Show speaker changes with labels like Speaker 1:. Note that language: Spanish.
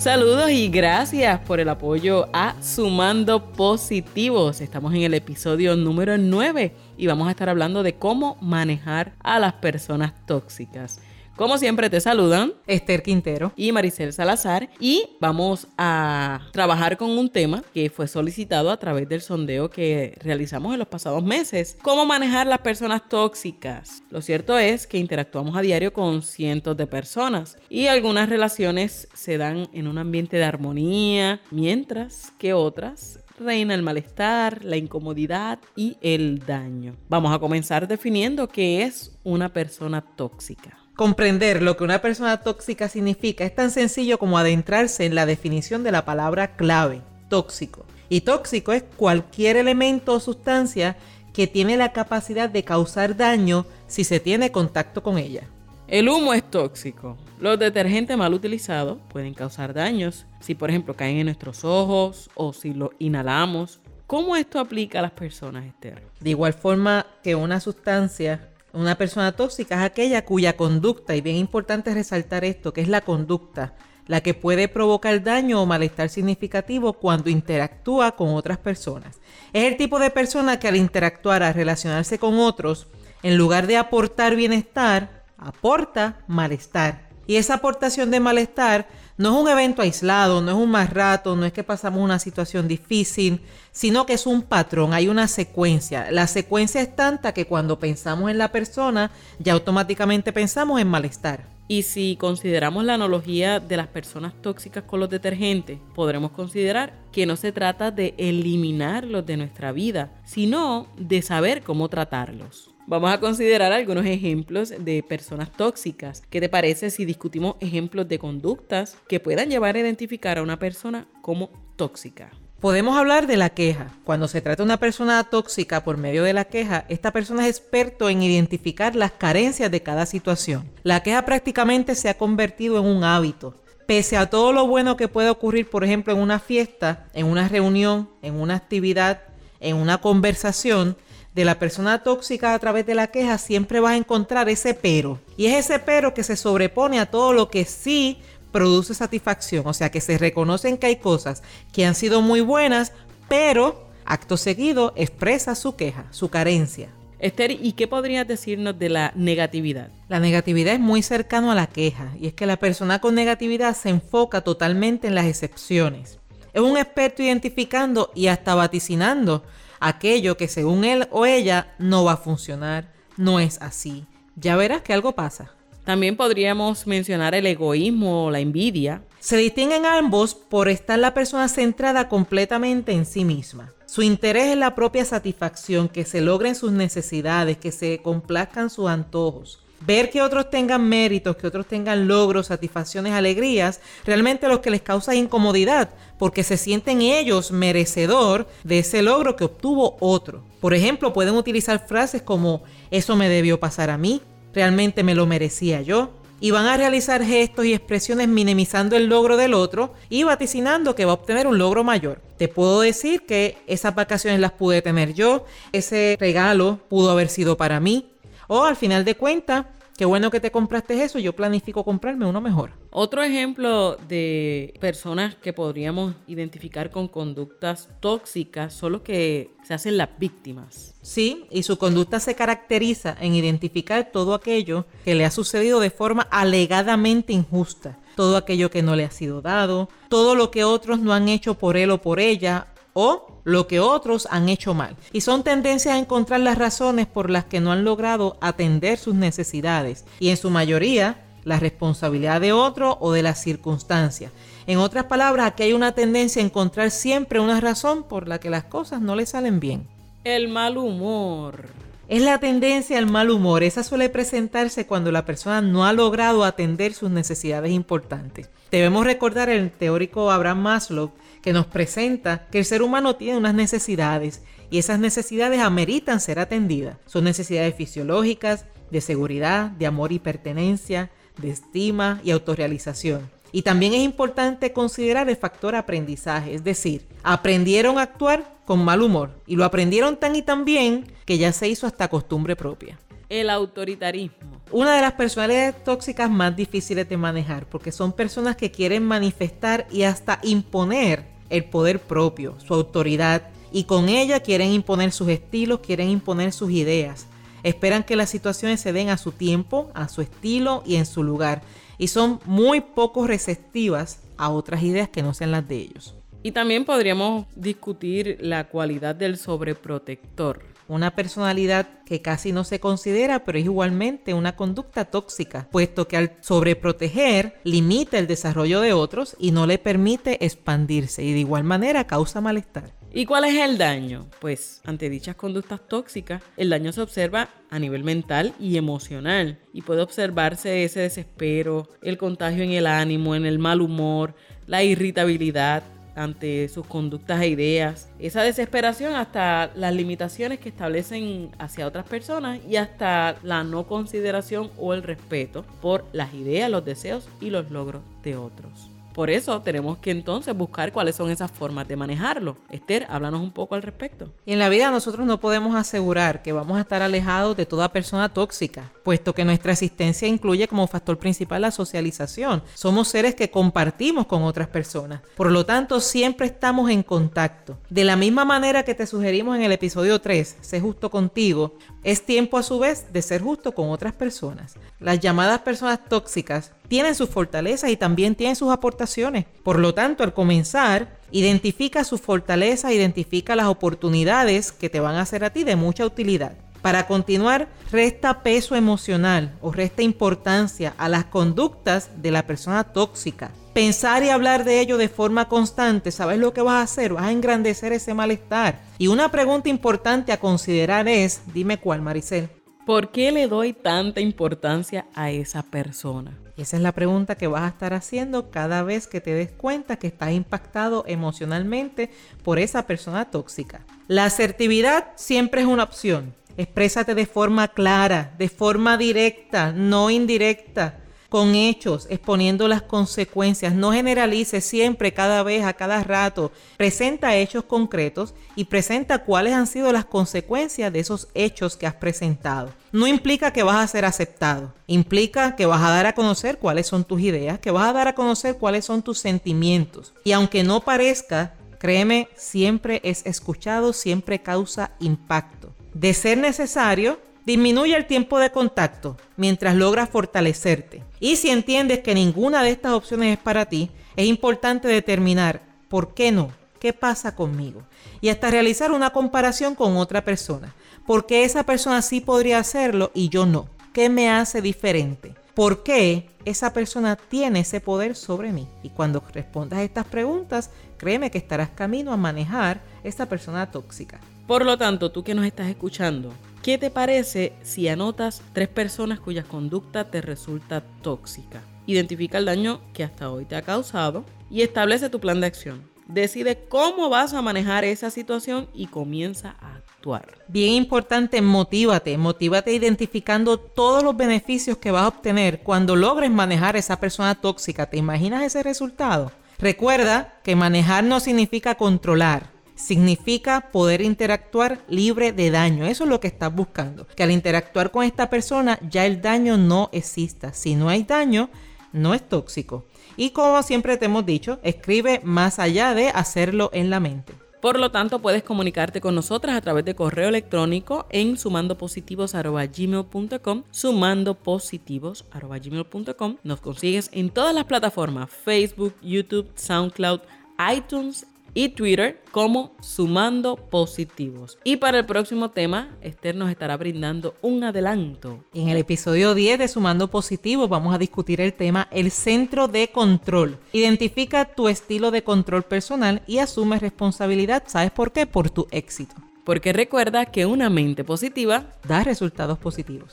Speaker 1: Saludos y gracias por el apoyo a Sumando Positivos. Estamos en el episodio número 9 y vamos a estar hablando de cómo manejar a las personas tóxicas. Como siempre te saludan
Speaker 2: Esther Quintero
Speaker 1: y Maricel Salazar y vamos a trabajar con un tema que fue solicitado a través del sondeo que realizamos en los pasados meses. ¿Cómo manejar las personas tóxicas? Lo cierto es que interactuamos a diario con cientos de personas y algunas relaciones se dan en un ambiente de armonía, mientras que otras reina el malestar, la incomodidad y el daño. Vamos a comenzar definiendo qué es una persona tóxica.
Speaker 2: Comprender lo que una persona tóxica significa es tan sencillo como adentrarse en la definición de la palabra clave, tóxico. Y tóxico es cualquier elemento o sustancia que tiene la capacidad de causar daño si se tiene contacto con ella.
Speaker 1: El humo es tóxico. Los detergentes mal utilizados pueden causar daños si por ejemplo caen en nuestros ojos o si lo inhalamos. ¿Cómo esto aplica a las personas, Esther?
Speaker 2: De igual forma que una sustancia una persona tóxica es aquella cuya conducta, y bien importante resaltar esto, que es la conducta, la que puede provocar daño o malestar significativo cuando interactúa con otras personas. Es el tipo de persona que al interactuar, a relacionarse con otros, en lugar de aportar bienestar, aporta malestar. Y esa aportación de malestar no es un evento aislado, no es un más rato, no es que pasamos una situación difícil, sino que es un patrón, hay una secuencia. La secuencia es tanta que cuando pensamos en la persona, ya automáticamente pensamos en malestar.
Speaker 1: Y si consideramos la analogía de las personas tóxicas con los detergentes, podremos considerar que no se trata de eliminarlos de nuestra vida, sino de saber cómo tratarlos. Vamos a considerar algunos ejemplos de personas tóxicas. ¿Qué te parece si discutimos ejemplos de conductas que puedan llevar a identificar a una persona como tóxica?
Speaker 2: Podemos hablar de la queja. Cuando se trata de una persona tóxica por medio de la queja, esta persona es experto en identificar las carencias de cada situación. La queja prácticamente se ha convertido en un hábito. Pese a todo lo bueno que puede ocurrir, por ejemplo, en una fiesta, en una reunión, en una actividad, en una conversación, de la persona tóxica a través de la queja, siempre vas a encontrar ese pero. Y es ese pero que se sobrepone a todo lo que sí produce satisfacción. O sea, que se reconocen que hay cosas que han sido muy buenas, pero acto seguido expresa su queja, su carencia.
Speaker 1: Esther, ¿y qué podrías decirnos de la negatividad?
Speaker 2: La negatividad es muy cercano a la queja y es que la persona con negatividad se enfoca totalmente en las excepciones. Es un experto identificando y hasta vaticinando aquello que según él o ella no va a funcionar, no es así. Ya verás que algo pasa.
Speaker 1: También podríamos mencionar el egoísmo o la envidia.
Speaker 2: Se distinguen ambos por estar la persona centrada completamente en sí misma. Su interés es la propia satisfacción, que se logren sus necesidades, que se complazcan sus antojos ver que otros tengan méritos, que otros tengan logros, satisfacciones, alegrías, realmente lo que les causa incomodidad, porque se sienten ellos merecedor de ese logro que obtuvo otro. Por ejemplo, pueden utilizar frases como eso me debió pasar a mí, realmente me lo merecía yo, y van a realizar gestos y expresiones minimizando el logro del otro y vaticinando que va a obtener un logro mayor. Te puedo decir que esas vacaciones las pude tener yo, ese regalo pudo haber sido para mí, o al final de cuentas, qué bueno que te compraste eso, yo planifico comprarme uno mejor.
Speaker 1: Otro ejemplo de personas que podríamos identificar con conductas tóxicas son los que se hacen las víctimas.
Speaker 2: Sí, y su conducta se caracteriza en identificar todo aquello que le ha sucedido de forma alegadamente injusta, todo aquello que no le ha sido dado, todo lo que otros no han hecho por él o por ella, o lo que otros han hecho mal. Y son tendencias a encontrar las razones por las que no han logrado atender sus necesidades. Y en su mayoría, la responsabilidad de otro o de las circunstancias. En otras palabras, aquí hay una tendencia a encontrar siempre una razón por la que las cosas no le salen bien.
Speaker 1: El mal humor.
Speaker 2: Es la tendencia al mal humor. Esa suele presentarse cuando la persona no ha logrado atender sus necesidades importantes. Debemos recordar el teórico Abraham Maslow que nos presenta que el ser humano tiene unas necesidades y esas necesidades ameritan ser atendidas. Son necesidades fisiológicas, de seguridad, de amor y pertenencia, de estima y autorrealización. Y también es importante considerar el factor aprendizaje, es decir, aprendieron a actuar con mal humor y lo aprendieron tan y tan bien que ya se hizo hasta costumbre propia.
Speaker 1: El autoritarismo.
Speaker 2: una de las personalidades tóxicas más difíciles de manejar, porque son personas que quieren manifestar y hasta imponer el poder propio, su autoridad, y con ella quieren imponer sus estilos, quieren imponer sus ideas. Esperan que las situaciones se den a su tiempo, a su estilo y en su lugar, y son muy poco receptivas a otras ideas que no sean las de ellos.
Speaker 1: Y también podríamos discutir la cualidad del sobreprotector
Speaker 2: una personalidad que casi no se considera, pero es igualmente una conducta tóxica, puesto que al sobreproteger limita el desarrollo de otros y no le permite expandirse y de igual manera causa malestar.
Speaker 1: ¿Y cuál es el daño? Pues ante dichas conductas tóxicas, el daño se observa a nivel mental y emocional y puede observarse ese desespero, el contagio en el ánimo, en el mal humor, la irritabilidad, ante sus conductas e ideas, esa desesperación hasta las limitaciones que establecen hacia otras personas y hasta la no consideración o el respeto por las ideas, los deseos y los logros de otros. Por eso tenemos que entonces buscar cuáles son esas formas de manejarlo. Esther, háblanos un poco al respecto.
Speaker 2: En la vida nosotros no podemos asegurar que vamos a estar alejados de toda persona tóxica, puesto que nuestra existencia incluye como factor principal la socialización. Somos seres que compartimos con otras personas. Por lo tanto, siempre estamos en contacto. De la misma manera que te sugerimos en el episodio 3, sé justo contigo, es tiempo a su vez de ser justo con otras personas. Las llamadas personas tóxicas tienen sus fortalezas y también tienen sus aportaciones. Por lo tanto, al comenzar, identifica sus fortalezas, identifica las oportunidades que te van a hacer a ti de mucha utilidad. Para continuar, resta peso emocional o resta importancia a las conductas de la persona tóxica. Pensar y hablar de ello de forma constante, ¿sabes lo que vas a hacer? Vas a engrandecer ese malestar. Y una pregunta importante a considerar es, dime cuál, Maricel.
Speaker 1: ¿Por qué le doy tanta importancia a esa persona?
Speaker 2: Esa es la pregunta que vas a estar haciendo cada vez que te des cuenta que estás impactado emocionalmente por esa persona tóxica. La asertividad siempre es una opción. Exprésate de forma clara, de forma directa, no indirecta, con hechos, exponiendo las consecuencias. No generalice siempre, cada vez, a cada rato. Presenta hechos concretos y presenta cuáles han sido las consecuencias de esos hechos que has presentado. No implica que vas a ser aceptado, implica que vas a dar a conocer cuáles son tus ideas, que vas a dar a conocer cuáles son tus sentimientos. Y aunque no parezca, créeme, siempre es escuchado, siempre causa impacto. De ser necesario, disminuye el tiempo de contacto mientras logras fortalecerte. Y si entiendes que ninguna de estas opciones es para ti, es importante determinar por qué no, qué pasa conmigo. Y hasta realizar una comparación con otra persona. ¿Por qué esa persona sí podría hacerlo y yo no? ¿Qué me hace diferente? ¿Por qué esa persona tiene ese poder sobre mí? Y cuando respondas estas preguntas, créeme que estarás camino a manejar esa persona tóxica.
Speaker 1: Por lo tanto, tú que nos estás escuchando, ¿qué te parece si anotas tres personas cuya conducta te resulta tóxica? Identifica el daño que hasta hoy te ha causado y establece tu plan de acción. Decide cómo vas a manejar esa situación y comienza a actuar.
Speaker 2: Bien importante, motívate, motívate identificando todos los beneficios que vas a obtener cuando logres manejar esa persona tóxica. ¿Te imaginas ese resultado? Recuerda que manejar no significa controlar significa poder interactuar libre de daño. Eso es lo que estás buscando. Que al interactuar con esta persona ya el daño no exista. Si no hay daño, no es tóxico. Y como siempre te hemos dicho, escribe más allá de hacerlo en la mente.
Speaker 1: Por lo tanto, puedes comunicarte con nosotras a través de correo electrónico en sumandopositivos.gmail.com sumandopositivos.gmail.com Nos consigues en todas las plataformas Facebook, YouTube, SoundCloud, iTunes y Twitter como Sumando Positivos. Y para el próximo tema, Esther nos estará brindando un adelanto.
Speaker 2: En el episodio 10 de Sumando Positivos vamos a discutir el tema El centro de control. Identifica tu estilo de control personal y asume responsabilidad. ¿Sabes por qué? Por tu éxito.
Speaker 1: Porque recuerda que una mente positiva
Speaker 2: da resultados positivos.